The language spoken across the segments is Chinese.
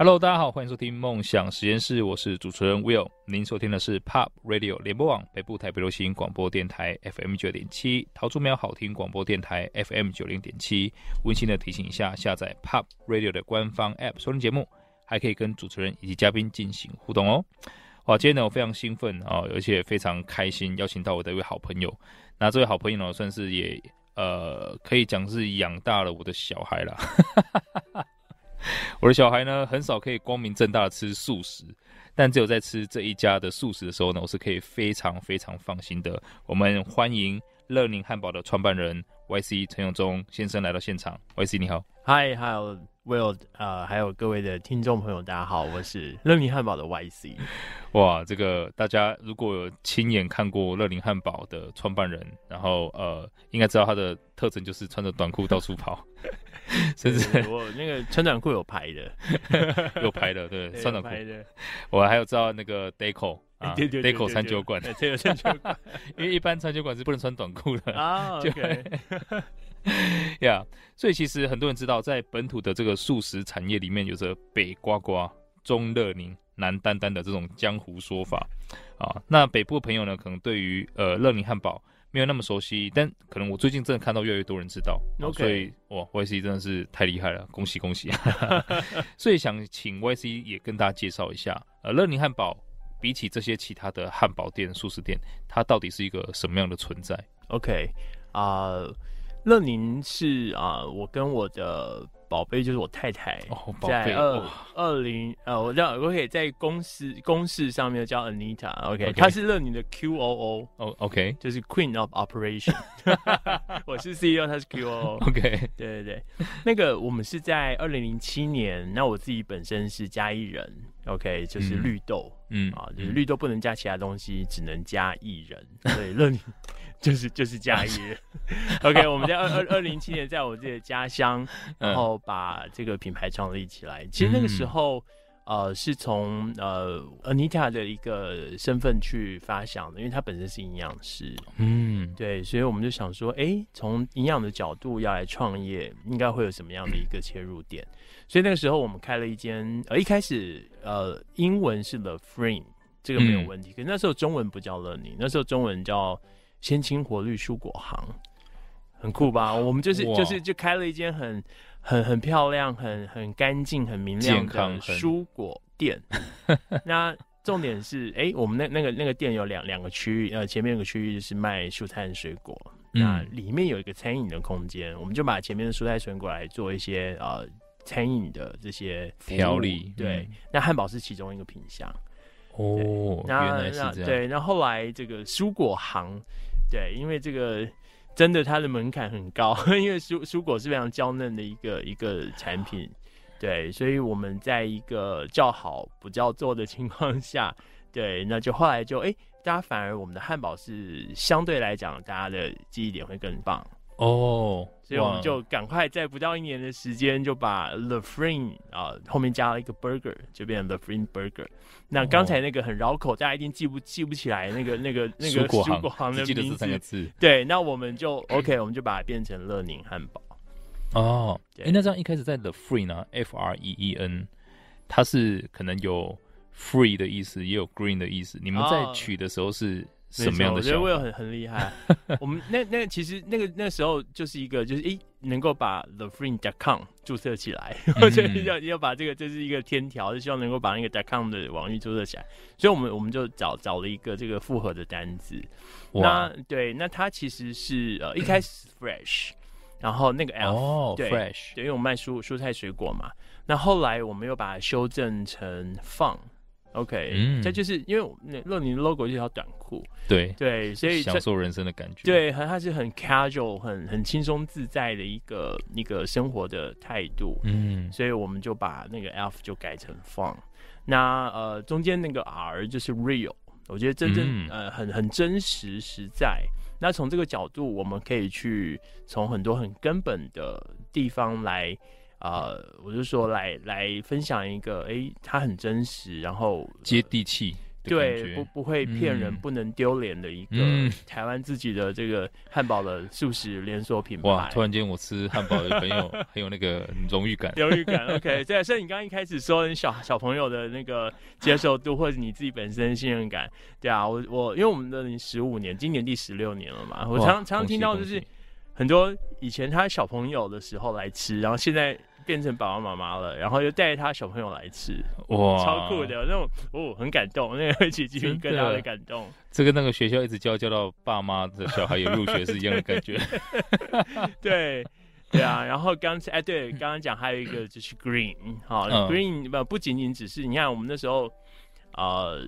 Hello，大家好，欢迎收听梦想实验室，我是主持人 Will。您收听的是 Pop Radio 联播网北部台北流行广播电台 FM 九点七，桃竹苗好听广播电台 FM 九零点七。温馨的提醒一下，下载 Pop Radio 的官方 App 收听节目。还可以跟主持人以及嘉宾进行互动哦。哇，今天呢我非常兴奋啊，而且非常开心，邀请到我的一位好朋友。那这位好朋友呢，算是也呃可以讲是养大了我的小孩了。我的小孩呢，很少可以光明正大的吃素食，但只有在吃这一家的素食的时候呢，我是可以非常非常放心的。我们欢迎乐宁汉堡的创办人 YC 陈永忠先生来到现场。YC 你好，嗨，还有。Will，呃，还有各位的听众朋友，大家好，我是 乐林汉堡的 YC。哇，这个大家如果有亲眼看过乐林汉堡的创办人，然后呃，应该知道他的特征就是穿着短裤到处跑，甚至我那个穿短裤有牌 的，有牌的，对，穿短裤。我还有知道那个 Deco 啊，Deco 餐酒馆，对，餐酒馆，因为一般餐酒馆是不能穿短裤的啊。OK。呀，yeah, 所以其实很多人知道，在本土的这个素食产业里面，有着北瓜瓜、中乐宁、南丹丹的这种江湖说法啊。那北部的朋友呢，可能对于呃乐宁汉堡没有那么熟悉，但可能我最近真的看到越来越多人知道。OK，所以哇，YC 真的是太厉害了，恭喜恭喜！所以想请 YC 也跟大家介绍一下，呃，乐宁汉堡比起这些其他的汉堡店、素食店，它到底是一个什么样的存在？OK，啊、uh。乐宁是啊、呃，我跟我的宝贝就是我太太，哦、在二二零呃，我叫我可以在公司公事上面叫 Anita，OK，她是乐宁的 QOO，哦，OK，就是 Queen of Operation，我是 CEO，她是 QOO，OK，对对对，那个我们是在二零零七年，那我自己本身是嘉义人，OK，就是绿豆，嗯啊，就是绿豆不能加其他东西，只能加薏仁，所以乐宁。就是就是嘉义，OK，我们在二二二零七年在我自己的家乡，然后把这个品牌创立起来。其实那个时候，呃，是从呃 Anita 的一个身份去发想的，因为她本身是营养师，嗯，对，所以我们就想说，哎，从营养的角度要来创业，应该会有什么样的一个切入点？所以那个时候我们开了一间，呃，一开始呃英文是 The Frame 这个没有问题，可是那时候中文不叫 learning，，那时候中文叫。鲜青火绿蔬果行，很酷吧？我们就是就是就开了一间很很很漂亮、很很干净、很明亮的蔬果店。那重点是，哎、欸，我们那那个那个店有两两个区域，呃，前面有个区域是卖蔬菜和水果，嗯、那里面有一个餐饮的空间，我们就把前面的蔬菜水果来做一些呃餐饮的这些调理。对，嗯、那汉堡是其中一个品项。哦，那原来是这样。对，那后来这个蔬果行。对，因为这个真的它的门槛很高，因为蔬蔬果是非常娇嫩的一个一个产品，对，所以我们在一个叫好不叫座的情况下，对，那就后来就哎，大家反而我们的汉堡是相对来讲，大家的记忆点会更棒。哦，所以我们就赶快在不到一年的时间就把 the free 啊后面加了一个 burger，就变成 the free Burger。那刚才那个很绕口，大家一定记不记不起来那个那个 那个蔬果行的名字。对，那我们就 OK，我们就把它变成乐宁汉堡。哦，哎，那这样一开始在 LaFrine 呢，F R E E N，它是可能有 free 的意思，也有 green 的意思。你们在取的时候是？什么样的？我觉得 Will 很很厉害。我们那那其实那个那时候就是一个就是诶能够把 LaFrine.com 注册起来，我觉得要要把这个这是一个天条，就希望能够把那个 .com 的网域注册起来。所以我们我们就找找了一个这个复合的单子。那对，那它其实是呃一开始 fresh，然后那个 F、哦、对 fresh，对，因为我们卖蔬蔬菜水果嘛。那后来我们又把它修正成 fun。OK，嗯，这就是因为那乐宁的 logo 是一条短裤，对。对，所以享受人生的感觉，对，很它是很 casual、很很轻松自在的一个一个生活的态度，嗯，所以我们就把那个 F 就改成 fun，那呃中间那个 R 就是 real，我觉得真正、嗯、呃很很真实实在，那从这个角度我们可以去从很多很根本的地方来。啊、呃，我就说来来分享一个，哎、欸，它很真实，然后接地气。对，不不会骗人，嗯、不能丢脸的一个台湾自己的这个汉堡的素食连锁品牌。哇！突然间我吃汉堡的很有 很有那个荣誉感，荣誉感。OK，对，所以你刚刚一开始说你小小朋友的那个接受度，或者你自己本身的信任感，对啊，我我因为我们的十五年，今年第十六年了嘛，我常常听到就是很多以前他小朋友的时候来吃，然后现在。变成爸爸妈妈了，然后又带着他小朋友来吃，哇，超酷的，那种哦，很感动，那个会起鸡皮疙瘩的感动。这跟那个学校一直教教到爸妈的小孩有入学是一样的感觉。对，对啊。然后刚才哎，对，刚刚讲还有一个就是 Green，好、嗯、，Green 不不仅仅只是你看我们那时候啊。呃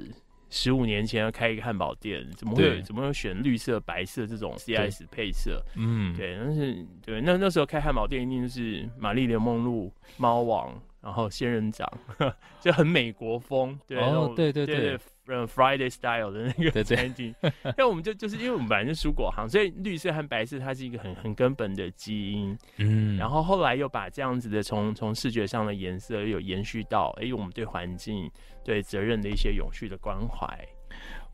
十五年前要开一个汉堡店，怎么会怎么会选绿色、白色这种 CIS 配色？嗯，对，但是对，那那时候开汉堡店一定就是玛丽莲梦露、猫王，然后仙人掌，就很美国风。对，哦，对对对，对，对。嗯，Friday Style 的那个餐厅，因为我们就就是因为我们本来是蔬果行，所以绿色和白色它是一个很很根本的基因。嗯，然后后来又把这样子的从从视觉上的颜色又有延续到，哎、欸，我们对环境、对责任的一些永续的关怀。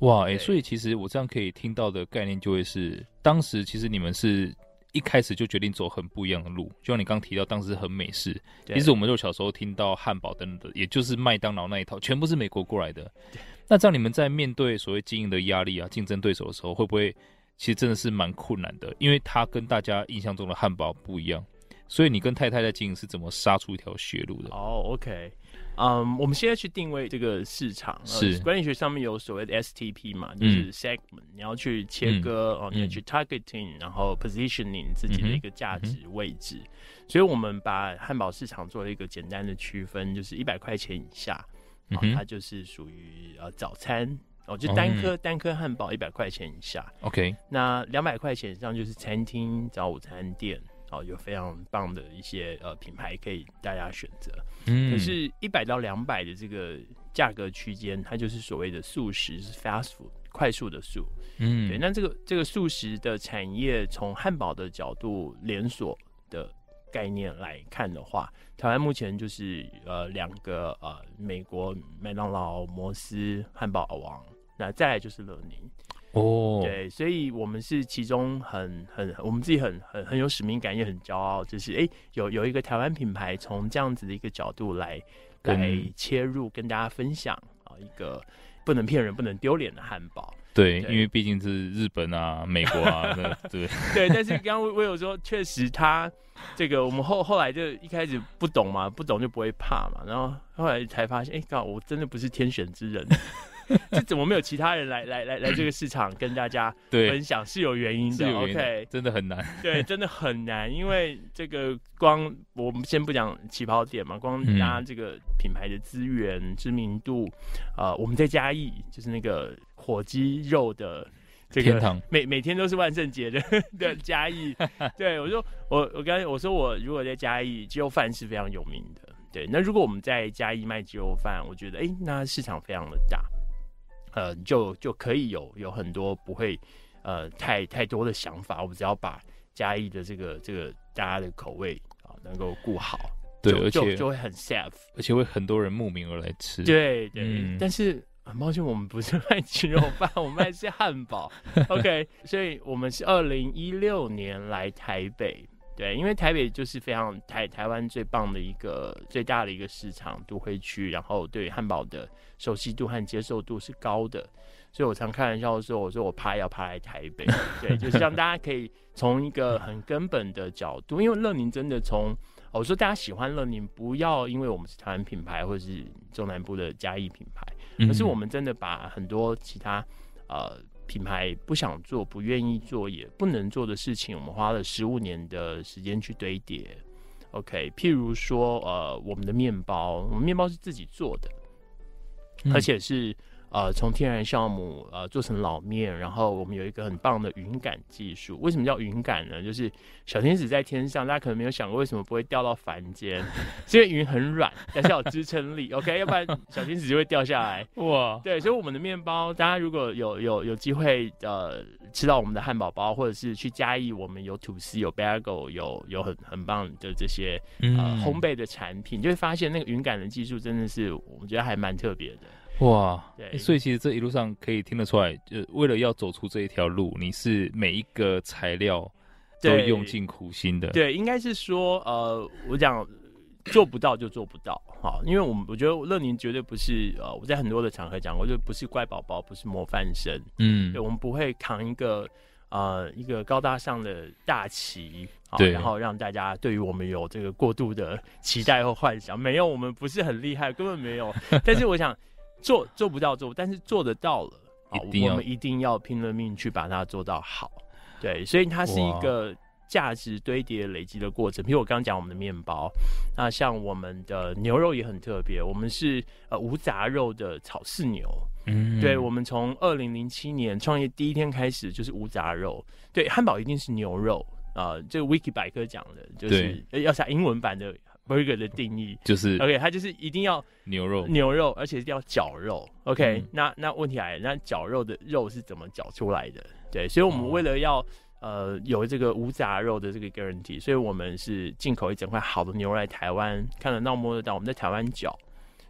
哇，哎、欸，所以其实我这样可以听到的概念就会是，当时其实你们是一开始就决定走很不一样的路，就像你刚提到，当时很美式。其实我们就小时候听到汉堡等等的，也就是麦当劳那一套，全部是美国过来的。那这样你们在面对所谓经营的压力啊、竞争对手的时候，会不会其实真的是蛮困难的？因为它跟大家印象中的汉堡不一样，所以你跟太太在经营是怎么杀出一条血路的？哦、oh,，OK，嗯、um,，我们现在去定位这个市场，是管理学上面有所谓的 STP 嘛，就是 segment，、嗯、你要去切割哦、嗯，你要去 targeting，然后 positioning 自己的一个价值位置、嗯，所以我们把汉堡市场做了一个简单的区分，就是一百块钱以下。哦、它就是属于呃早餐哦，就单颗、嗯、单颗汉堡一百块钱以下，OK。那两百块钱以上就是餐厅早午餐店哦，有非常棒的一些呃品牌可以大家选择。嗯，可是，一百到两百的这个价格区间，它就是所谓的素食，是 fast food，快速的速。嗯，对。那这个这个素食的产业，从汉堡的角度连锁的。概念来看的话，台湾目前就是呃两个呃美国麦当劳、摩斯、汉堡王，那再来就是乐宁。哦，对，所以我们是其中很很我们自己很很很有使命感，也很骄傲，就是哎、欸、有有一个台湾品牌从这样子的一个角度来来切入，跟大家分享啊一个不能骗人、不能丢脸的汉堡。对，因为毕竟是日本啊、美国啊，对对。但是刚刚我有说，确实他这个我们后后来就一开始不懂嘛，不懂就不会怕嘛，然后后来才发现，哎，刚好我真的不是天选之人。这怎么没有其他人来来来来这个市场跟大家分享？是有原因的。OK，真的很难。对，真的很难，因为这个光我们先不讲起跑点嘛，光拿这个品牌的资源、嗯、知名度，呃，我们在嘉义就是那个火鸡肉的这个天堂，每每天都是万圣节的的嘉义。对，我说我我刚才我说我如果在嘉义鸡肉饭是非常有名的。对，那如果我们在嘉义卖鸡肉饭，我觉得哎，那市场非常的大。呃，就就可以有有很多不会，呃，太太多的想法。我们只要把嘉义的这个这个大家的口味啊，能够顾好，对，就而且就，就会很 safe，而且会很多人慕名而来吃。对对、嗯，但是很抱歉，我们不是卖鸡肉饭，我们卖是汉堡。OK，所以我们是二零一六年来台北。对，因为台北就是非常台台湾最棒的一个最大的一个市场都会区，然后对汉堡的熟悉度和接受度是高的，所以我常开玩笑说，我说我怕要爬来台北，对，就是让大家可以从一个很根本的角度，因为乐宁真的从我说大家喜欢乐宁，不要因为我们是台湾品牌或者是中南部的嘉义品牌，可是我们真的把很多其他呃。品牌不想做、不愿意做、也不能做的事情，我们花了十五年的时间去堆叠。OK，譬如说，呃，我们的面包，我们面包是自己做的，嗯、而且是呃，从天然酵母呃做成老面，然后我们有一个很棒的云感技术。为什么叫云感呢？就是小天使在天上，大家可能没有想过为什么不会掉到凡间，是因为云很软，但是有支撑力。OK，要不然小天使就会掉下来。哇，对，所以我们的面包，大家如果有有有机会呃吃到我们的汉堡包，或者是去嘉义，我们有吐司、有 bagel，有有很很棒的这些呃烘焙的产品，就会发现那个云感的技术真的是我觉得还蛮特别的。哇，对、欸，所以其实这一路上可以听得出来，就为了要走出这一条路，你是每一个材料都用尽苦心的。对，应该是说，呃，我讲做不到就做不到，好，因为我们我觉得乐宁绝对不是，呃，我在很多的场合讲过，就不是乖宝宝，不是模范生，嗯，对，我们不会扛一个呃一个高大上的大旗，对，然后让大家对于我们有这个过度的期待或幻想，没有，我们不是很厉害，根本没有，但是我想。做做不到做，但是做得到了，我们一定要拼了命去把它做到好。对，所以它是一个价值堆叠累积的过程。比如我刚刚讲我们的面包，那像我们的牛肉也很特别，我们是呃无杂肉的草饲牛。嗯，对，我们从二零零七年创业第一天开始就是无杂肉。对，汉堡一定是牛肉啊，呃，这个 Wiki 百科讲的就是要下英文版的。Burger 的定义就是 OK，它就是一定要牛肉，牛肉，而且一定要绞肉。OK，嗯，那那问题来了，那绞肉的肉是怎么绞出来的？对，所以我们为了要呃有这个无杂肉的这个 guarantee，所以我们是进口一整块好的牛肉来台湾，看得到摸得到，我们在台湾绞。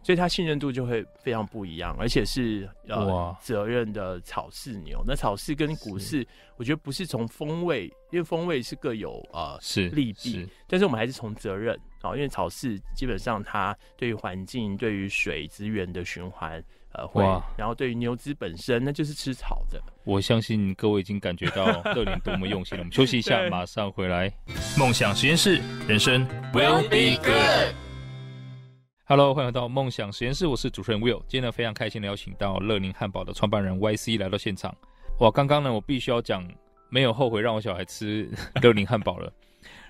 所以它信任度就会非常不一样，而且是呃责任的草饲牛。那草饲跟股饲，我觉得不是从风味，因为风味是各有呃是利弊，但是我们还是从责任啊，因为草饲基本上它对于环境、对于水资源的循环呃会，然后对于牛只本身，那就是吃草的。我相信各位已经感觉到乐林多么用心了。我们休息一下，马上回来。梦想实验室，人生 will be good。Hello，欢迎来到梦想实验室，我是主持人 Will。今天呢，非常开心的邀请到乐宁汉堡的创办人 YC 来到现场。哇，刚刚呢，我必须要讲，没有后悔让我小孩吃 乐宁汉堡了。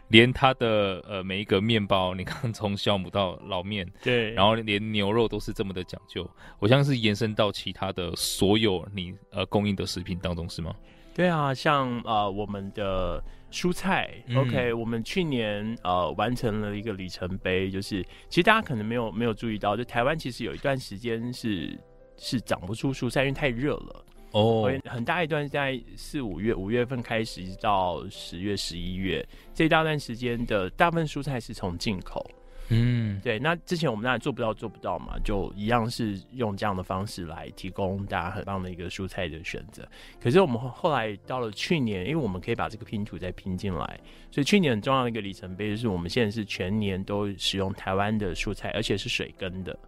连它的呃每一个面包，你看从酵母到老面，对，然后连牛肉都是这么的讲究。我相信是延伸到其他的所有你呃供应的食品当中，是吗？对啊，像呃我们的。蔬菜，OK，嗯，我们去年呃完成了一个里程碑，就是其实大家可能没有没有注意到，就台湾其实有一段时间是是长不出蔬菜，因为太热了哦，很大一段在四五月五月份开始，一直到十月十一月这一大段时间的大部分蔬菜是从进口。嗯，对，那之前我们当然做不到，做不到嘛，就一样是用这样的方式来提供大家很棒的一个蔬菜的选择。可是我们后来到了去年，因为我们可以把这个拼图再拼进来，所以去年很重要的一个里程碑就是我们现在是全年都使用台湾的蔬菜，而且是水耕的。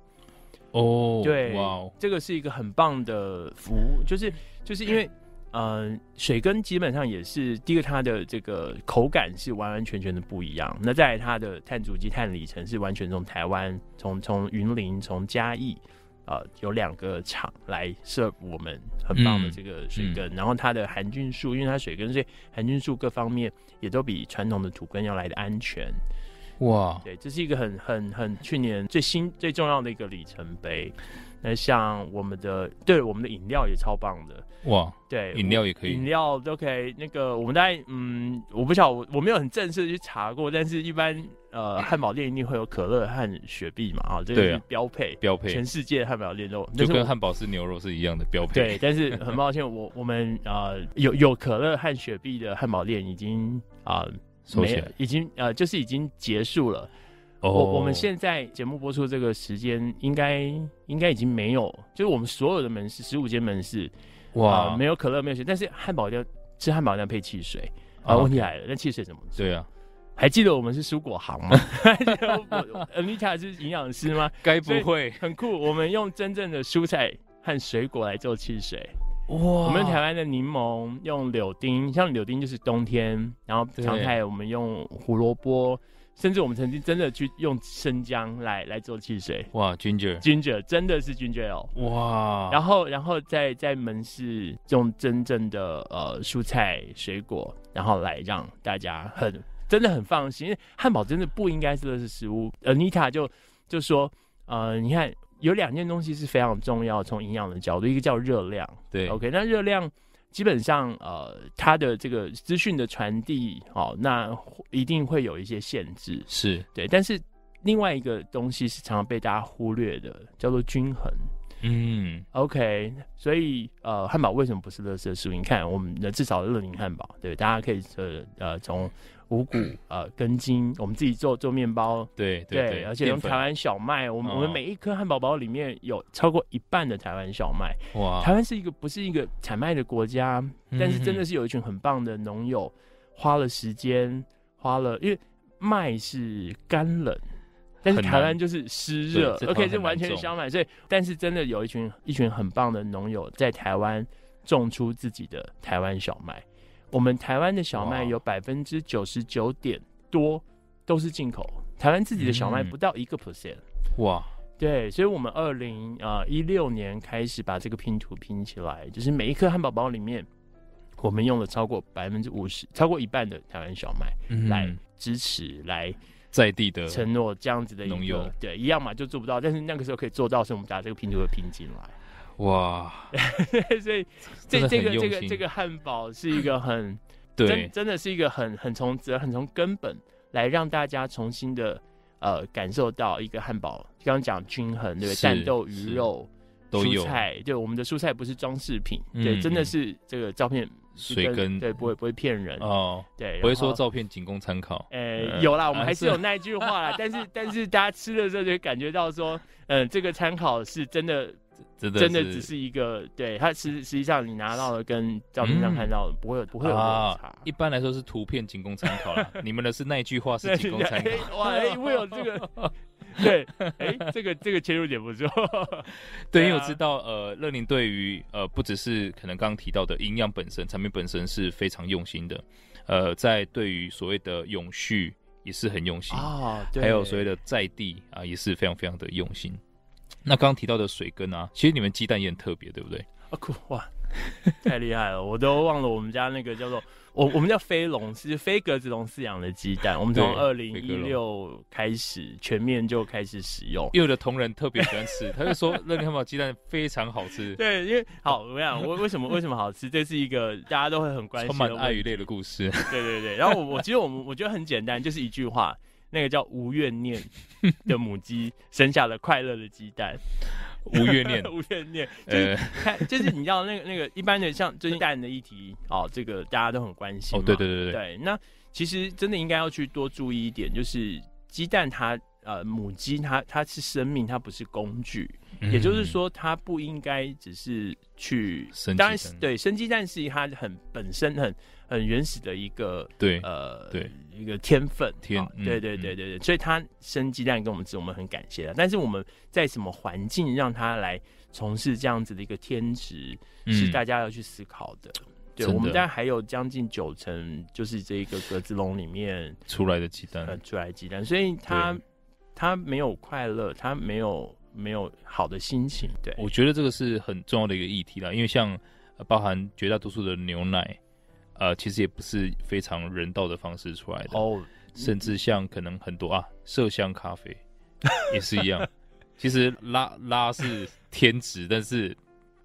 哦，对，哇，这个是一个很棒的服务，就是就是因为。呃，水根基本上也是第一个，它的这个口感是完完全全的不一样。那再来它的碳足迹、碳里程是完全从台湾、从从云林、从嘉义，呃，有两个厂来 serve 我们很棒的这个水根。嗯嗯、然后它的含菌数，因为它水根，所以含菌数各方面也都比传统的土根要来的安全。哇，对，这是一个很很很去年最新最重要的一个里程碑。那像我们的，对，我们的饮料也超棒的。哇，对，饮料也可以，饮料都可以。那个我们大概，嗯，我不晓得，我我没有很正式的去查过，但是一般呃，汉堡店一定会有可乐和雪碧嘛，啊，这个是标配，标配，全世界汉堡店都就跟汉堡是牛肉是一样的标配。对，但是很抱歉，我我们呃有有可乐和雪碧的汉堡店已经啊，收起来，已经呃就是已经结束了。我、oh. 我们现在节目播出这个时间，应该应该已经没有，就是我们所有的门市十五间门市，哇没有可乐，没有水，但是汉堡要吃汉堡要配汽水啊。Oh. 问题来了，那汽水怎么做？对啊，还记得我们是蔬果行吗？Anita 是营养师吗？该不会很酷？我们用真正的蔬菜和水果来做汽水。哇。我们台湾的柠檬用柳丁，像柳丁就是冬天，然后常态我们用胡萝卜。甚至我们曾经真的去用生姜来来做汽水，哇，ginger。Ginger 真的是 ginger 哦，哇，然后然后在在门市用真正的呃蔬菜水果，然后来让大家很真的很放心，因为汉堡真的不应该是垃圾食物。Anita 就就说，呃，你看有两件东西是非常重要，从营养的角度，一个叫热量，对，OK，那热量基本上呃，它的这个资讯的传递，哦，那一定会有一些限制，是。对，但是另外一个东西是常常被大家忽略的，叫做均衡。嗯，OK，所以呃，汉堡为什么不是乐色食物？你看我们的至少乐宁汉堡，对，大家可以呃呃从五谷呃根茎，我们自己做做面包，对对，而且用台湾小麦，我们、哦、我们每一颗汉堡包里面有超过一半的台湾小麦。哇，台湾是一个不是一个产麦的国家，但是真的是有一群很棒的农友，花了时间，花了，因为麦是干冷。但是台湾就是湿热，OK，这完全相反。所以，但是真的有一群一群很棒的农友在台湾种出自己的台湾小麦。我们台湾的小麦有百分之九十九点多都是进口，台湾自己的小麦不到一个 percent。哇，对，所以我们二零呃一六年开始把这个拼图拼起来，就是每一颗汉堡包里面，我们用了超过百分之五十，超过一半的台湾小麦来支持来。在地的承诺这样子的农友，对，一样嘛，就做不到，但是那个时候可以做到，是我们把这个拼图的拼进来。哇，所以这这个这个这个汉堡是一个很 对，真真的是一个很很从很从根本来让大家重新的呃感受到一个汉堡，刚刚讲均衡，对不对？蛋豆鱼肉蔬菜，对，我们的蔬菜不是装饰品，对，真的是这个照片。水根对，不会不会骗人哦，对，不会说照片仅供参考。呃、欸，有啦，我们还是有那一句话啦，但是但是大家吃的时候就感觉到说，嗯，这个参考是真的，真的真的只是一个，对，它实实际上你拿到的跟照片上看到的不会有、嗯、不会有落差、啊。一般来说是图片仅供参考啦，你们的是那一句话是仅供参考。哇，哎、欸，会有这个。对，哎、欸，这个这个切入点不错。对，因为我知道，呃，乐宁对于呃，不只是可能刚刚提到的营养本身，产品本身是非常用心的。呃，在对于所谓的永续也是很用心啊，对，还有所谓的在地啊，也是非常非常的用心。那刚刚提到的水根啊，其实你们鸡蛋也很特别，对不对？啊，酷哇！太厉害了，我都忘了我们家那个叫做我我们叫飞龙，是飞格子笼饲养的鸡蛋。我们从二零一六开始全面就开始使用。因为我的同仁特别喜欢吃，他就说乐宁汉堡鸡蛋非常好吃。对，因为好，我想我为什么为什么好吃？这是一个大家都会很关心的，充满爱与泪的故事。对对对，然后我我其实我们我觉得很简单，就是一句话，那个叫无怨念的母鸡生下了快乐的鸡蛋。无怨念，无怨念，就是看，就是你知道那个那个一般的像最近蛋的议题哦，这个大家都很关心。哦，对对对对对。那其实真的应该要去多注意一点，就是鸡蛋它呃母鸡它它是生命，它不是工具，嗯、也就是说它不应该只是去生。当然，对生鸡蛋是它很本身很很原始的一个对呃对。一个天分，对对对对对，所以它生鸡蛋跟我们吃，我们很感谢的。但是我们在什么环境让它来从事这样子的一个天职，是大家要去思考的。嗯、对，我们当然还有将近九成，就是这一个格子笼里面出来的鸡蛋，呃出来的鸡蛋，所以他他没有快乐，他没有没有好的心情。对，我觉得这个是很重要的一个议题啦，因为像包含绝大多数的牛奶。呃，其实也不是非常人道的方式出来的哦，oh, 甚至像可能很多啊，麝香咖啡 也是一样。其实拉拉是天职，但是。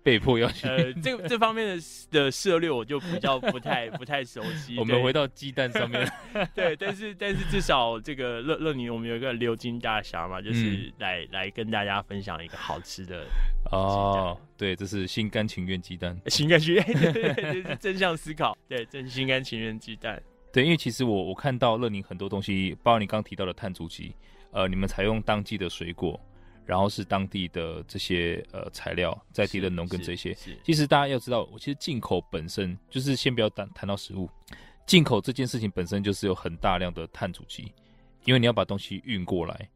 被迫要去呃，这这方面的的涉略我就比较不太不太熟悉。我们回到鸡蛋上面，对，但是但是至少这个乐乐宁，我们有一个鎏金大侠嘛，就是来、嗯、来跟大家分享一个好吃的哦，对，这是心甘情愿鸡蛋，心甘情愿，对对对，这是正向思考，对，真心甘情愿鸡蛋。对，因为其实我我看到乐宁很多东西，包括你刚刚提到的碳足迹，呃，你们采用当季的水果。然后是当地的这些呃材料，在地的农耕这些，其实大家要知道，我其实进口本身就是先不要谈谈到食物，进口这件事情本身就是有很大量的碳足迹，因为你要把东西运过来，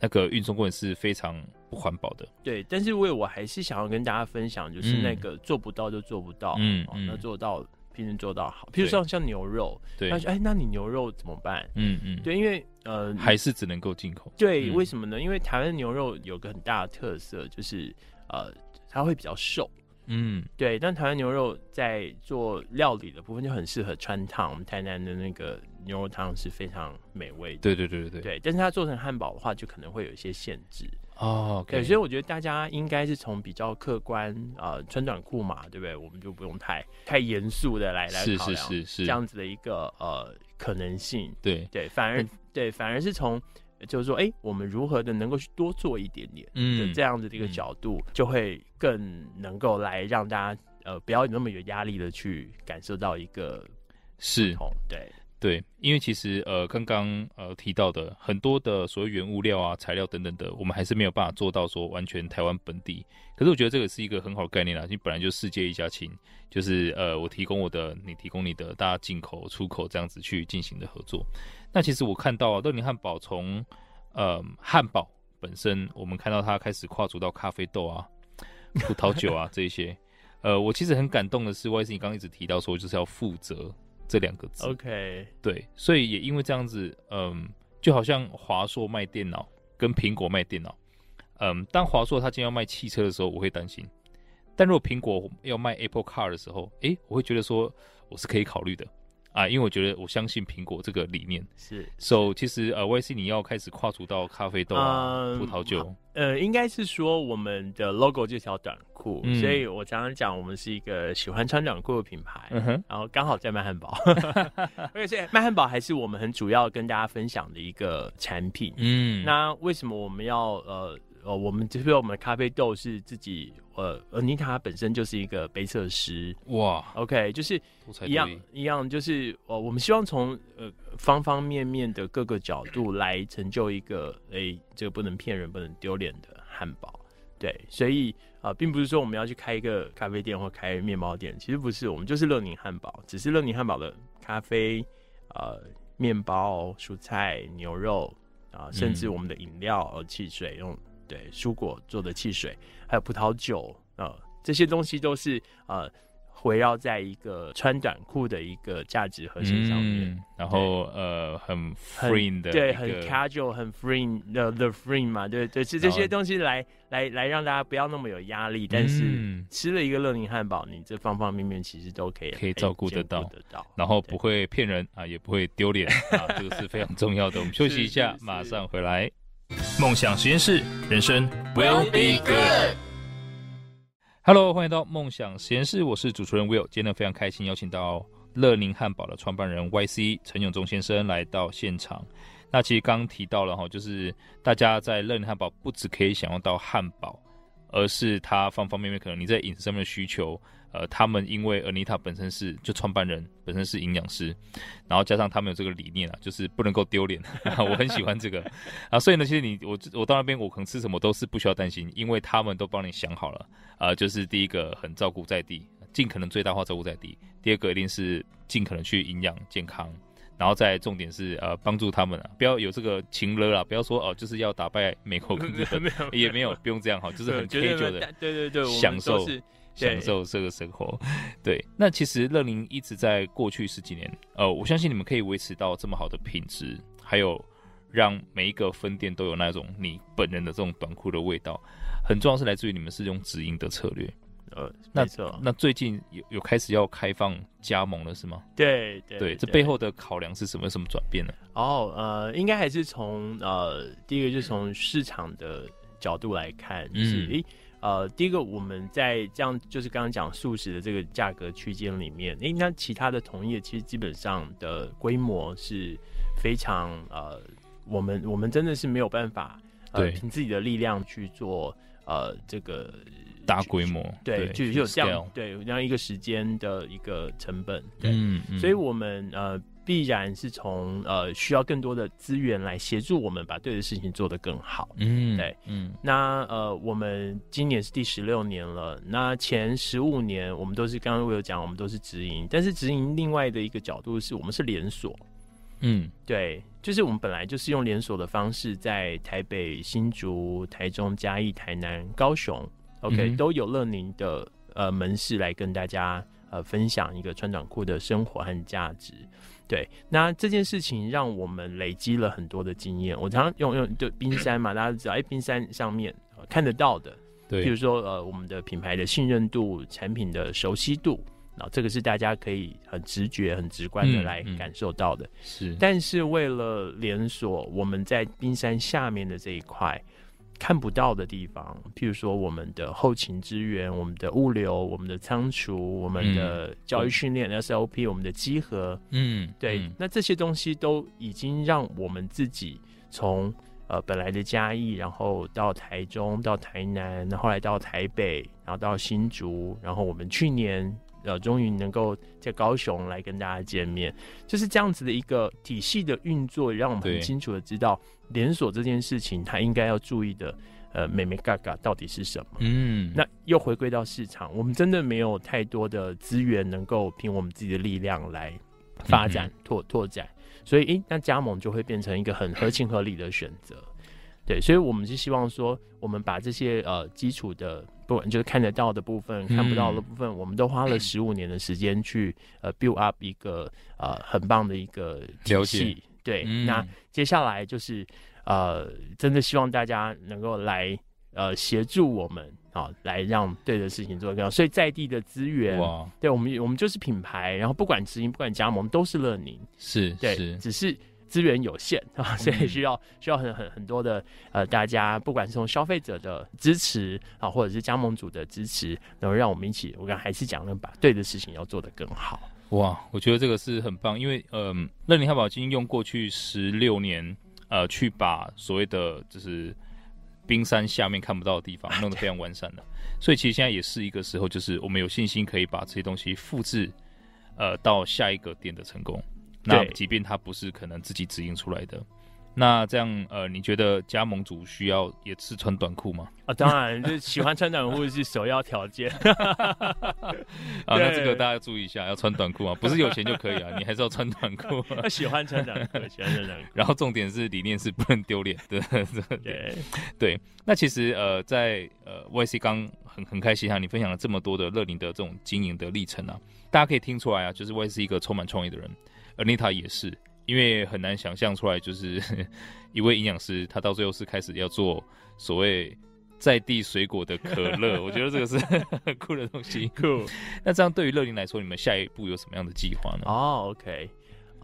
那个运送过程是非常不环保的。对，但是为我还是想要跟大家分享，就是那个做不到就做不到，嗯，嗯，那做到。拼能做到好，譬如说像牛肉，对，他说哎，那你牛肉怎么办？嗯嗯，对，因为呃还是只能够进口。对，为什么呢？因为台湾牛肉有个很大的特色，就是呃它会比较瘦。嗯，对。但台湾牛肉在做料理的部分就很适合川烫，我们台南的那个牛肉汤是非常美味的。对对对对对。对，但是它做成汉堡的话，就可能会有一些限制。哦对，所以我觉得大家应该是从比较客观，呃，穿短裤嘛，对不对？我们就不用太太严肃的来来考量是是是是这样子的一个呃可能性。对对，反而、嗯、对，反而是从就是说，哎，我们如何的能够去多做一点点，嗯，这样子的一个角度，嗯、就会更能够来让大家呃不要那么有压力的去感受到一个是对。对，因为其实呃，刚刚呃提到的很多的所谓原物料啊、材料等等的，我们还是没有办法做到说完全台湾本地。可是我觉得这个是一个很好的概念啦，因为本来就世界一家亲，就是呃我提供我的，你提供你的，大家进口、出口这样子去进行的合作。那其实我看到啊，乐柠汉堡从呃汉堡本身，我们看到它开始跨足到咖啡豆啊、葡萄酒啊这些，呃，我其实很感动的是，YC 你刚刚一直提到说就是要负责。这两个字，OK，对，所以也因为这样子，嗯，就好像华硕卖电脑跟苹果卖电脑，嗯，当华硕它今天要卖汽车的时候，我会担心；但如果苹果要卖 Apple Car 的时候，诶，我会觉得说我是可以考虑的。啊，因为我觉得我相信苹果这个理念是，so 其实呃，YC 你要开始跨足到咖啡豆啊、嗯、葡萄酒，呃，应该是说我们的 logo 这条短裤，嗯、所以我常常讲我们是一个喜欢穿短裤的品牌，然后刚好在卖汉堡，而且卖汉堡还是我们很主要跟大家分享的一个产品，嗯，那为什么我们要呃？哦，我们就是我们的咖啡豆是自己，呃，呃，妮塔本身就是一个杯测师，哇，OK，就是一样一样，就是呃，我们希望从呃方方面面的各个角度来成就一个，哎、欸，这个不能骗人、不能丢脸的汉堡，对，所以啊、呃，并不是说我们要去开一个咖啡店或开面包店，其实不是，我们就是乐宁汉堡，只是乐宁汉堡的咖啡、呃，面包、蔬菜、牛肉啊、呃，甚至我们的饮料、呃，汽水用。对，蔬果做的汽水，还有葡萄酒，呃，这些东西都是呃围绕在一个穿短裤的一个价值核心上面。嗯、然后呃，很 free 的，对，很 casual，很 free 的 the free 嘛，对对，是这些东西来来来让大家不要那么有压力。但是吃了一个乐宁汉堡，你这方方面面其实都可以可以照顾得到，得到然后不会骗人啊，也不会丢脸啊，这个是非常重要的。我们 休息一下，马上回来。梦想实验室，人生 will be good。Hello，欢迎到梦想实验室，我是主持人 Will。今天，非常开心邀请到乐宁汉堡的创办人 YC 陈永忠先生来到现场。那其实刚刚提到了哈，就是大家在乐宁汉堡不只可以享用到汉堡，而是它方方面面，可能你在饮食上面的需求。呃，他们因为 Anita 本身是就创办人，本身是营养师，然后加上他们有这个理念啊，就是不能够丢脸，我很喜欢这个啊，所以呢，其实你我我到那边我可能吃什么都是不需要担心，因为他们都帮你想好了啊、呃，就是第一个很照顾在地，尽可能最大化照顾在地；第二个一定是尽可能去营养健康，然后再重点是呃帮助他们啊，不要有这个情勒啦，不要说哦、呃、就是要打败美国跟日本，也没有不用这样哈，就是很 casual 的，对对对，享受。享受这个生活，对，那其实乐林一直在过去十几年，呃，我相信你们可以维持到这么好的品质，还有让每一个分店都有那种你本人的这种短裤的味道，很重要是来自于你们是用直营的策略。呃，那那最近有有开始要开放加盟了是吗？对对对，这背后的考量是什么？什么转变呢？哦，呃，应该还是从呃，第一个就是从市场的角度来看，就是、嗯呃，第一个我们在这样就是刚刚讲素食的这个价格区间里面，诶，那其他的同业其实基本上的规模是非常呃，我们我们真的是没有办法呃凭自己的力量去做呃这个大规模，对，就是有这样对这样一个时间的一个成本，对，嗯嗯，所以我们呃。必然是从呃需要更多的资源来协助我们把对的事情做得更好。嗯，对，嗯，那呃我们今年是第十六年了，那前十五年我们都是刚刚我有讲，我们都是直营，但是直营另外的一个角度是我们是连锁。嗯，对，就是我们本来就是用连锁的方式在台北、新竹、台中、嘉义、台南、高雄，OK、嗯、都有乐宁的呃门市来跟大家呃分享一个穿短裤的生活和价值。对，那这件事情让我们累积了很多的经验。我常常用用就冰山嘛，大家都知道，哎，冰山上面、呃、看得到的，对，比如说呃，我们的品牌的信任度、产品的熟悉度，然后这个是大家可以很直觉、很直观的来感受到的。是、但是为了连锁，我们在冰山下面的这一块，看不到的地方，譬如说我们的后勤支援、我们的物流、我们的仓储、我们的教育训练、嗯、SOP、我们的集合，嗯，对，嗯、那这些东西都已经让我们自己从呃本来的嘉义，然后到台中、到台南，然后来到台北，然后到新竹，然后我们去年。呃，终于能够在高雄来跟大家见面，就是这样子的一个体系的运作，让我们很清楚的知道连锁这件事情，它应该要注意的，呃，眉眉角角到底是什么。嗯，那又回归到市场，我们真的没有太多的资源能够凭我们自己的力量来发展拓拓展，所以，诶，那加盟就会变成一个很合情合理的选择。对，所以我们是希望说，我们把这些呃基础的。不管就是看得到的部分，看不到的部分，嗯、我们都花了十五年的时间去呃 build up 一个呃很棒的一个体系。对，嗯、那接下来就是呃真的希望大家能够来呃协助我们啊、呃，来让对的事情做得更好。所以在地的资源，哇对我们我们就是品牌，然后不管直营不管加盟都是乐宁，是对，是只是。资源有限 啊，所以需要需要很很很多的呃，大家不管是从消费者的支持啊，或者是加盟主的支持，然后让我们一起，我刚还是讲了，把对的事情要做得更好。哇，我觉得这个是很棒，因为嗯，乐宁汉堡已经用过去十六年呃，去把所谓的就是冰山下面看不到的地方弄得非常完善了，所以其实现在也是一个时候，就是我们有信心可以把这些东西复制呃到下一个店的成功。那即便他不是可能自己直营出来的，那这样呃，你觉得加盟主需要也是穿短裤吗？啊，当然，就喜欢穿短裤是首要条件。啊，那这个大家注意一下，要穿短裤啊，不是有钱就可以啊，你还是要穿短裤。他喜欢穿短裤，喜欢穿短裤。然后重点是理念是不能丢脸的。对对，那其实呃，在呃 YC 刚很很开心哈，你分享了这么多的乐林的这种经营的历程啊，大家可以听出来啊，就是 YC 是一个充满创意的人。Anita 也是，因为很难想象出来，就是 一位营养师，他到最后是开始要做所谓在地水果的可乐。我觉得这个是 很酷的东西。酷。那这样对于乐林来说，你们下一步有什么样的计划呢？哦、oh，OK，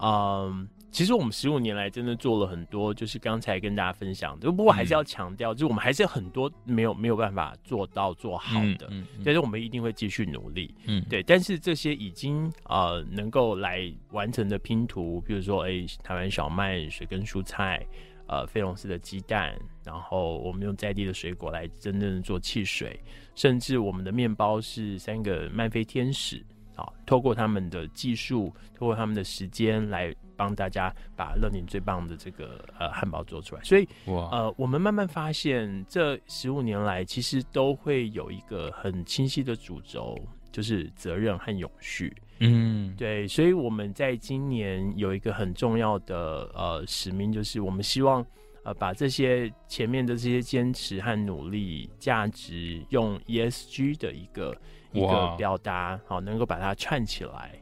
嗯、um。其实我们十五年来真的做了很多，就是刚才跟大家分享的。不过还是要强调，就是我们还是有很多没有没有办法做到做好的，嗯，但是我们一定会继续努力，嗯，对。但是这些已经呃能够来完成的拼图，比如说哎，台湾小麦、水耕蔬菜，呃，菲龙斯的鸡蛋，然后我们用在地的水果来真正的做汽水，甚至我们的面包是三个慢飞天使。好，透过他们的技术，透过他们的时间来帮大家把乐宁最棒的这个呃汉堡做出来。所以，哇呃，我们慢慢发现，这十五年来其实都会有一个很清晰的主轴，就是责任和永续。嗯，对。所以我们在今年有一个很重要的呃使命，就是我们希望呃把这些前面的这些坚持和努力价值，用 ESG 的一个。一个表达好，能够把它串起来，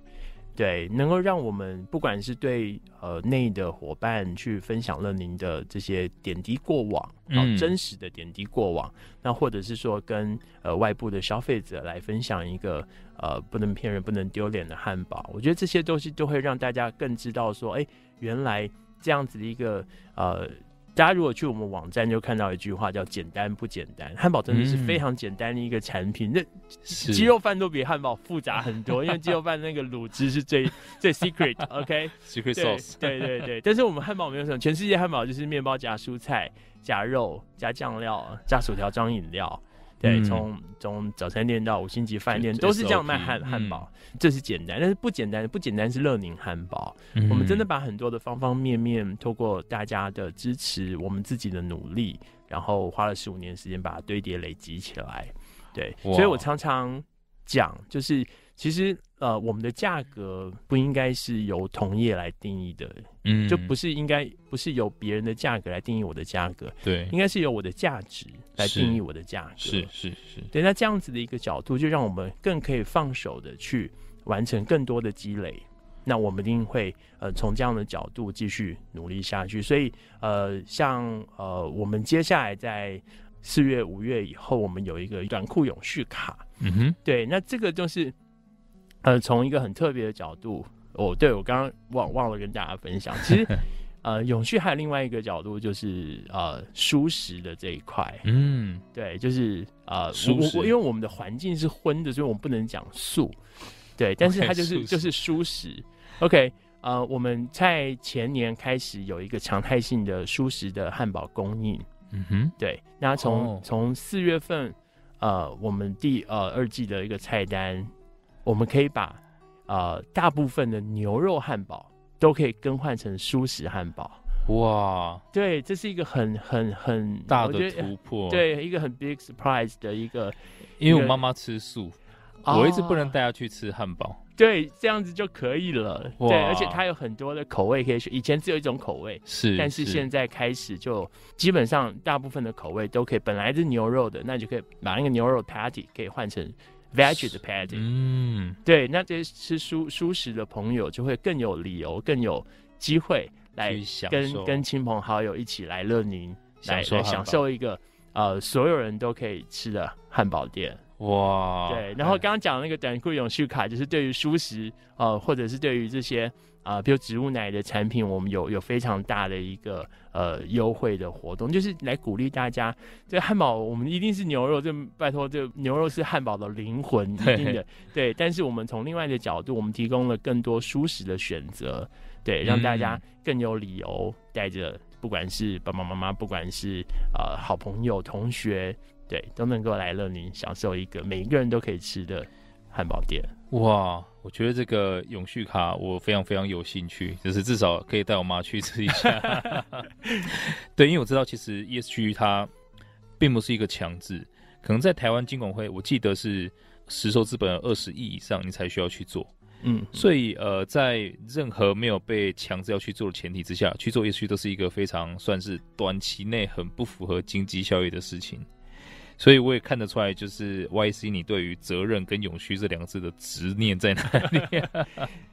对，能够让我们不管是对呃内的伙伴去分享乐宁的这些点滴过往，嗯，真实的点滴过往，那或者是说跟呃外部的消费者来分享一个呃不能骗人、不能丢脸的汉堡，我觉得这些东西都会让大家更知道说，哎，原来这样子的一个呃。大家如果去我们网站，就看到一句话叫“简单不简单”。汉堡真的是非常简单的一个产品，那、嗯、鸡肉饭都比汉堡复杂很多，因为 鸡肉饭那个卤汁是最 最 secret，OK，secret sauce，对对对。但是我们汉堡没有什么，全世界汉堡就是面包夹蔬菜、夹肉、夹酱料、加薯条、装饮料。对，从从早餐店到五星级饭店都是这样卖汉汉堡，这是简单，但是不简单，不简单是乐宁汉堡。我们真的把很多的方方面面，透过大家的支持，我们自己的努力，然后花了十五年时间把它堆叠累积起来。对，所以我常常讲，就是。其实，呃，我们的价格不应该是由同业来定义的，嗯，就不是应该不是由别人的价格来定义我的价格，对，应该是由我的价值来定义我的价格，是是是，是。对，那这样子的一个角度，就让我们更可以放手的去完成更多的积累。那我们一定会，呃，从这样的角度继续努力下去。所以，呃，像呃，我们接下来在四月、五月以后，我们有一个短裤永续卡，嗯哼，对，那这个就是。呃，从一个很特别的角度，哦，对，我刚刚忘忘了跟大家分享，其实，呃，永续还有另外一个角度，就是呃，蔬食的这一块。嗯，对，就是呃，蔬食，因为我们的环境是荤的，所以我们不能讲素。对，但是它就是就是蔬食。OK，呃，我们在前年开始有一个常态性的蔬食的汉堡供应。嗯哼，对，那从从四月份，呃，我们第呃二季的一个菜单，我们可以把呃大部分的牛肉汉堡都可以更换成舒食汉堡。哇，对，这是一个很很很大的突破，对，一个很 big surprise 的一个，因为我妈妈吃素。我一直不能带她去吃汉堡，哦，对，这样子就可以了。对，而且它有很多的口味可以选，以前只有一种口味，是，但是现在开始就基本上大部分的口味都可以。本来是牛肉的，那就可以把那个牛肉 patty 可以换成 veg 的 patty。嗯，对，那这些吃蔬蔬食的朋友就会更有理由，更有机会来跟跟亲朋好友一起来乐宁，来来享受一个呃所有人都可以吃的汉堡店。哇，对，然后刚刚讲的那个短裤永续卡，就是对于蔬食，呃，或者是对于这些啊、呃，比如植物奶的产品，我们有有非常大的一个呃优惠的活动，就是来鼓励大家。这汉堡我们一定是牛肉，这拜托，这牛肉是汉堡的灵魂，一定的，对。但是我们从另外的角度，我们提供了更多舒适的选择，对，让大家更有理由带着，不管是爸爸妈妈，不管是呃好朋友、同学。对，都能够来乐宁享受一个每一个人都可以吃的汉堡店。哇，我觉得这个永续卡我非常非常有兴趣，就是至少可以带我妈去吃一下。对，因为我知道其实 ESG 它并不是一个强制，可能在台湾金管会，我记得是实收资本二十亿以上你才需要去做。嗯，所以呃，在任何没有被强制要去做的前提之下，去做 ESG 都是一个非常算是短期内很不符合经济效益的事情。所以我也看得出来，就是 YC 你对于责任跟永续这两个字的执念在哪里？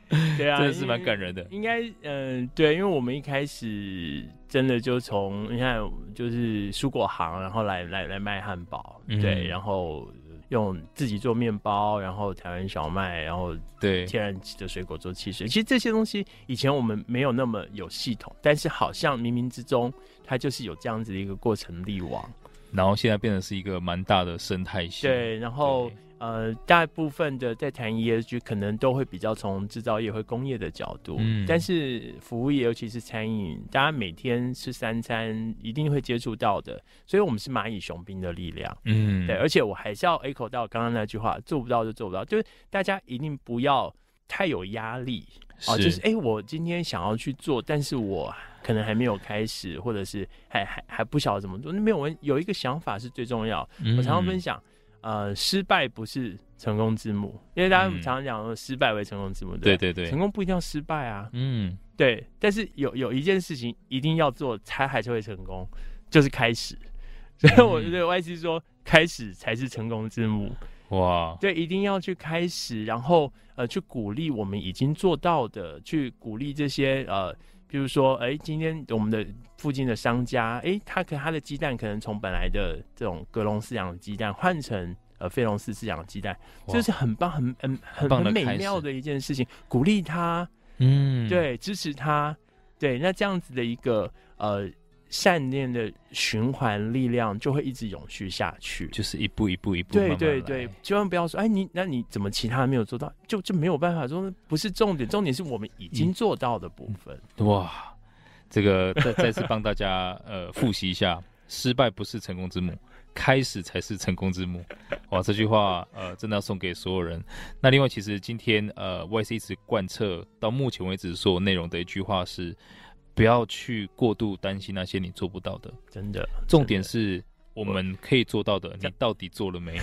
对啊，真的是蛮感人的。应该，嗯、呃，对，因为我们一开始真的就从你看，就是蔬果行，然后来来来卖汉堡，嗯、对，然后用自己做面包，然后台湾小麦，然后对天然的水果做汽水。其实这些东西以前我们没有那么有系统，但是好像冥冥之中，它就是有这样子的一个过程力网。然后现在变成是一个蛮大的生态系。对，然后呃，大部分的在谈 ESG 可能都会比较从制造业和工业的角度，嗯，但是服务业尤其是餐饮，大家每天吃三餐一定会接触到的，所以我们是蚂蚁雄兵的力量，嗯，对，而且我还是要 echo 到刚刚那句话，做不到就做不到，就是大家一定不要太有压力。哦，就是哎、欸，我今天想要去做，但是我可能还没有开始，或者是还还还不晓得怎么做。那没有，我有一个想法是最重要。嗯、我常常分享，呃，失败不是成功之母，因为大家常常讲说失败为成功之母，对对对，成功不一定要失败啊。嗯，对。但是有有一件事情一定要做，才还是会成功，就是开始。所以我对 YC 说，开始才是成功之母。哇，对，一定要去开始，然后呃，去鼓励我们已经做到的，去鼓励这些呃，比如说，哎，今天我们的附近的商家，哎，他可他的鸡蛋可能从本来的这种格隆饲养的鸡蛋换成呃非笼式饲养的鸡蛋，这是很棒、很很很很美妙的一件事情，鼓励他，嗯，对，支持他，对，那这样子的一个呃。善念的循环力量就会一直永续下去，就是一步一步一步慢慢。对对对，千万不要说，哎，你那你怎么其他没有做到，就就没有办法说不是重点，重点是我们已经做到的部分。嗯、哇，这个再再次帮大家呃复习一下，失败不是成功之母，开始才是成功之母。哇，这句话呃真的要送给所有人。那另外，其实今天呃 YC 一直贯彻到目前为止所有内容的一句话是。不要去过度担心那些你做不到的，真的。重点是我们可以做到的，你到底做了没？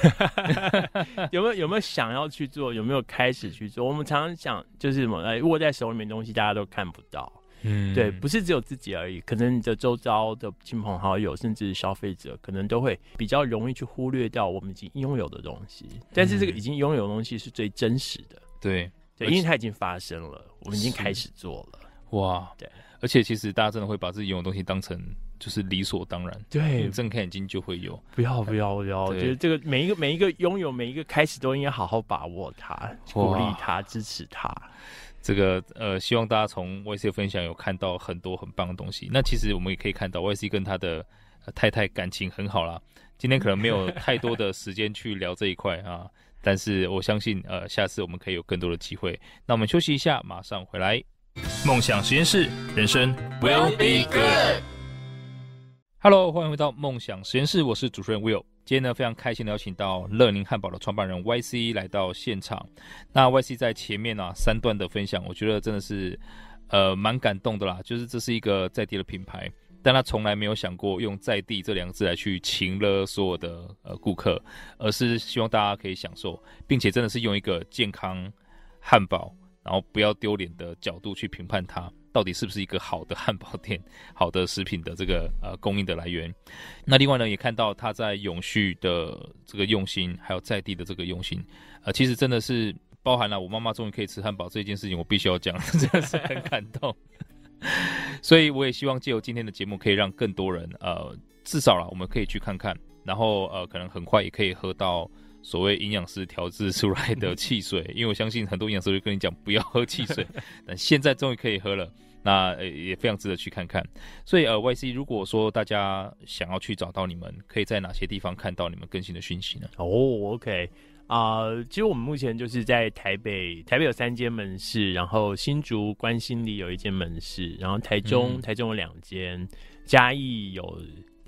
有没有有没有想要去做？有没有开始去做？我们常常想，就是什么？哎，握在手里面的东西大家都看不到。嗯，对，不是只有自己而已，可能你的周遭的亲朋好友，甚至消费者，可能都会比较容易去忽略掉我们已经拥有的东西。但是这个已经拥有的东西是最真实的。对，对，因为它已经发生了，我们已经开始做了。哇，对。而且其实大家真的会把自己拥有的东西当成就是理所当然，对，睁开眼睛就会有。不要不要不要！我觉得这个每一个每一个拥有每一个开始都应该好好把握它，鼓励它，支持它。这个呃，希望大家从 YC 的分享有看到很多很棒的东西。那其实我们也可以看到 YC 跟他的太太感情很好啦。今天可能没有太多的时间去聊这一块啊，但是我相信呃，下次我们可以有更多的机会。那我们休息一下，马上回来。梦想实验室，人生 will be good。Hello，欢迎回到梦想实验室，我是主持人 Will。今天呢，非常开心的邀请到乐宁汉堡的创办人 YC 来到现场。那 YC 在前面呢、啊、三段的分享，我觉得真的是呃蛮感动的啦。就是这是一个在地的品牌，但他从来没有想过用在地这两个字来去情了所有的呃顾客，而是希望大家可以享受，并且真的是用一个健康汉堡，然后不要丢脸的角度去评判它。到底是不是一个好的汉堡店、好的食品的这个呃供应的来源？那另外呢，也看到他在永续的这个用心，还有在地的这个用心，呃，其实真的是包含了我妈妈终于可以吃汉堡这件事情，我必须要讲，真的是很感动。所以我也希望借由今天的节目，可以让更多人呃，至少啦，我们可以去看看，然后呃，可能很快也可以喝到。所谓营养师调制出来的汽水，因为我相信很多营养师会跟你讲不要喝汽水，但现在终于可以喝了，那也非常值得去看看。所以呃，YC，如果说大家想要去找到你们，可以在哪些地方看到你们更新的讯息呢？哦、oh，OK，啊、呃，其实我们目前就是在台北，台北有三间门市，然后新竹关心里有一间门市，然后台中，嗯、台中有两间，嘉义有。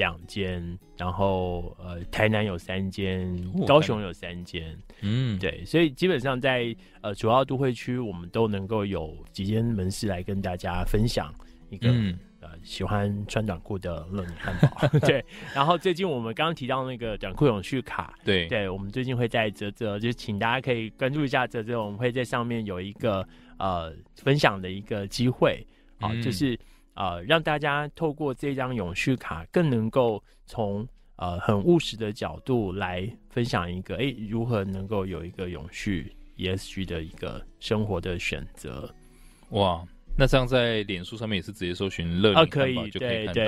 两间，然后呃，台南有三间，高雄有三间，嗯，对，所以基本上在呃主要都会区，我们都能够有几间门市来跟大家分享一个、嗯、呃喜欢穿短裤的乐宁汉堡，对。然后最近我们刚刚提到那个短裤永续卡，对，对我们最近会在泽泽，就请大家可以关注一下泽泽，我们会在上面有一个呃分享的一个机会，好、呃，就是。呃，让大家透过这张永续卡，更能够从呃很务实的角度来分享一个，哎，如何能够有一个永续 ESG 的一个生活的选择。哇，那这样在脸书上面也是直接搜寻乐啊，可以就可以看到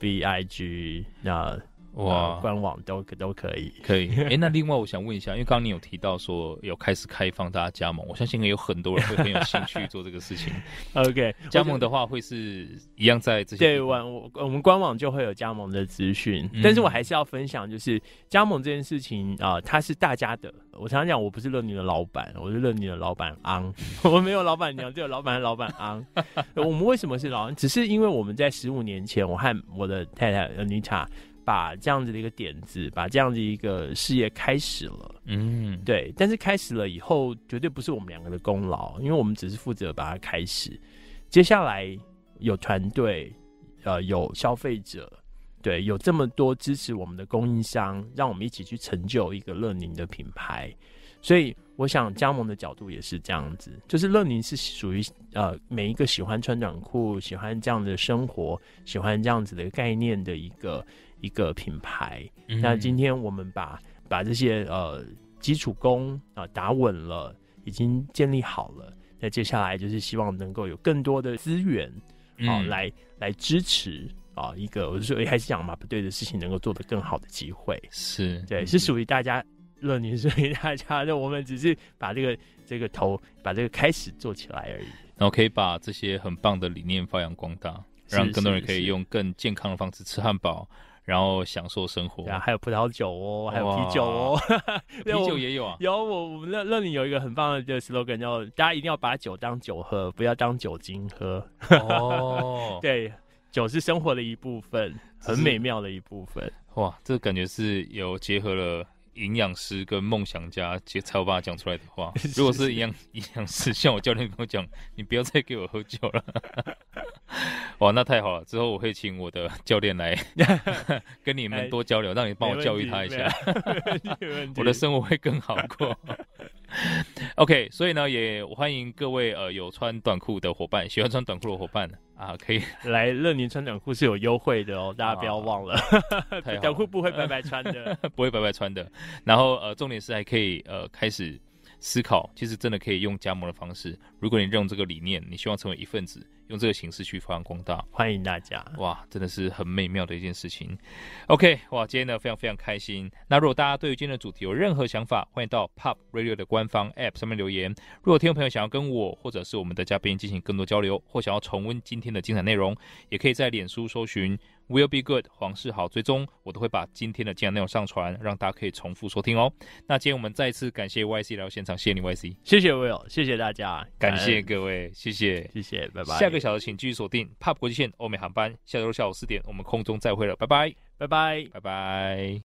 ，，FBIG 那。哇，官网都都可以，可以。哎、欸，那另外我想问一下，因为刚刚你有提到说有开始开放大家加盟，我相信也有很多人会很有兴趣做这个事情。OK，加盟的话会是一样在这些对，我我们官网就会有加盟的资讯，嗯，但是我还是要分享，就是加盟这件事情啊，呃，它是大家的。我常常讲，我不是乐你的老板，我是乐你的老板昂，我们没有老板娘，只有老板和老板昂。我们为什么是老？只是因为我们在十五年前，我和我的太太 Anita。把这样子的一个点子，把这样子一个事业开始了，嗯，对。但是开始了以后，绝对不是我们两个的功劳，因为我们只是负责把它开始。接下来有团队，呃，有消费者，对，有这么多支持我们的供应商，让我们一起去成就一个乐宁的品牌。所以，我想加盟的角度也是这样子，就是乐宁是属于呃每一个喜欢穿短裤、喜欢这样的生活、喜欢这样子的概念的一个。一个品牌，那今天我们把把这些呃基础功啊打稳了，已经建立好了。那接下来就是希望能够有更多的资源啊、嗯、来来支持啊一个，我就说一开始讲嘛，不对的事情能够做得更好的机会。是对，是属于大家，乐宁属于大家的，我们只是把这个这个头把这个开始做起来而已。然后可以把这些很棒的理念发扬光大，让更多人可以用更健康的方式吃汉堡。然后享受生活，啊，还有葡萄酒哦，还有啤酒哦，啤酒也有啊。有我我们那那里有一个很棒的 slogan，叫大家一定要把酒当酒喝，不要当酒精喝。哦，对，酒是生活的一部分，很美妙的一部分。哇，这感觉是有结合了营养师跟梦想家才有办法讲出来的话。如果是营养 营养师，像我教练跟我讲，你不要再给我喝酒了。哇，那太好了！之后我会请我的教练来跟你们多交流，让你帮我教育他一下，我的生活会更好过。OK，所以呢，也欢迎各位呃有穿短裤的伙伴，喜欢穿短裤的伙伴啊，可以来乐宁穿短裤是有优惠的哦，大家不要忘了，短裤不会白白穿的，不会白白穿的。然后呃，重点是还可以呃开始思考，其实真的可以用加盟的方式。如果你认同这个理念，你希望成为一份子。用这个形式去发扬光大。欢迎大家，哇，真的是很美妙的一件事情。OK，哇，今天呢非常非常开心。那如果大家对于今天的主题有任何想法，欢迎到 Pop Radio 的官方 App 上面留言。如果听众朋友想要跟我或者是我们的嘉宾进行更多交流，或想要重温今天的精彩内容，也可以在脸书搜寻。Will be good，黄世豪，追踪我都会把今天的精彩内容上传，让大家可以重复收听哦。那今天我们再一次感谢 YC 来到现场，谢谢你 YC，谢谢 Will，谢谢大家，感谢各位，谢谢，谢谢，拜拜。下个小时请继续锁定 pup 国际线欧美航班，下周下午四点我们空中再会了，拜拜，拜拜，拜拜。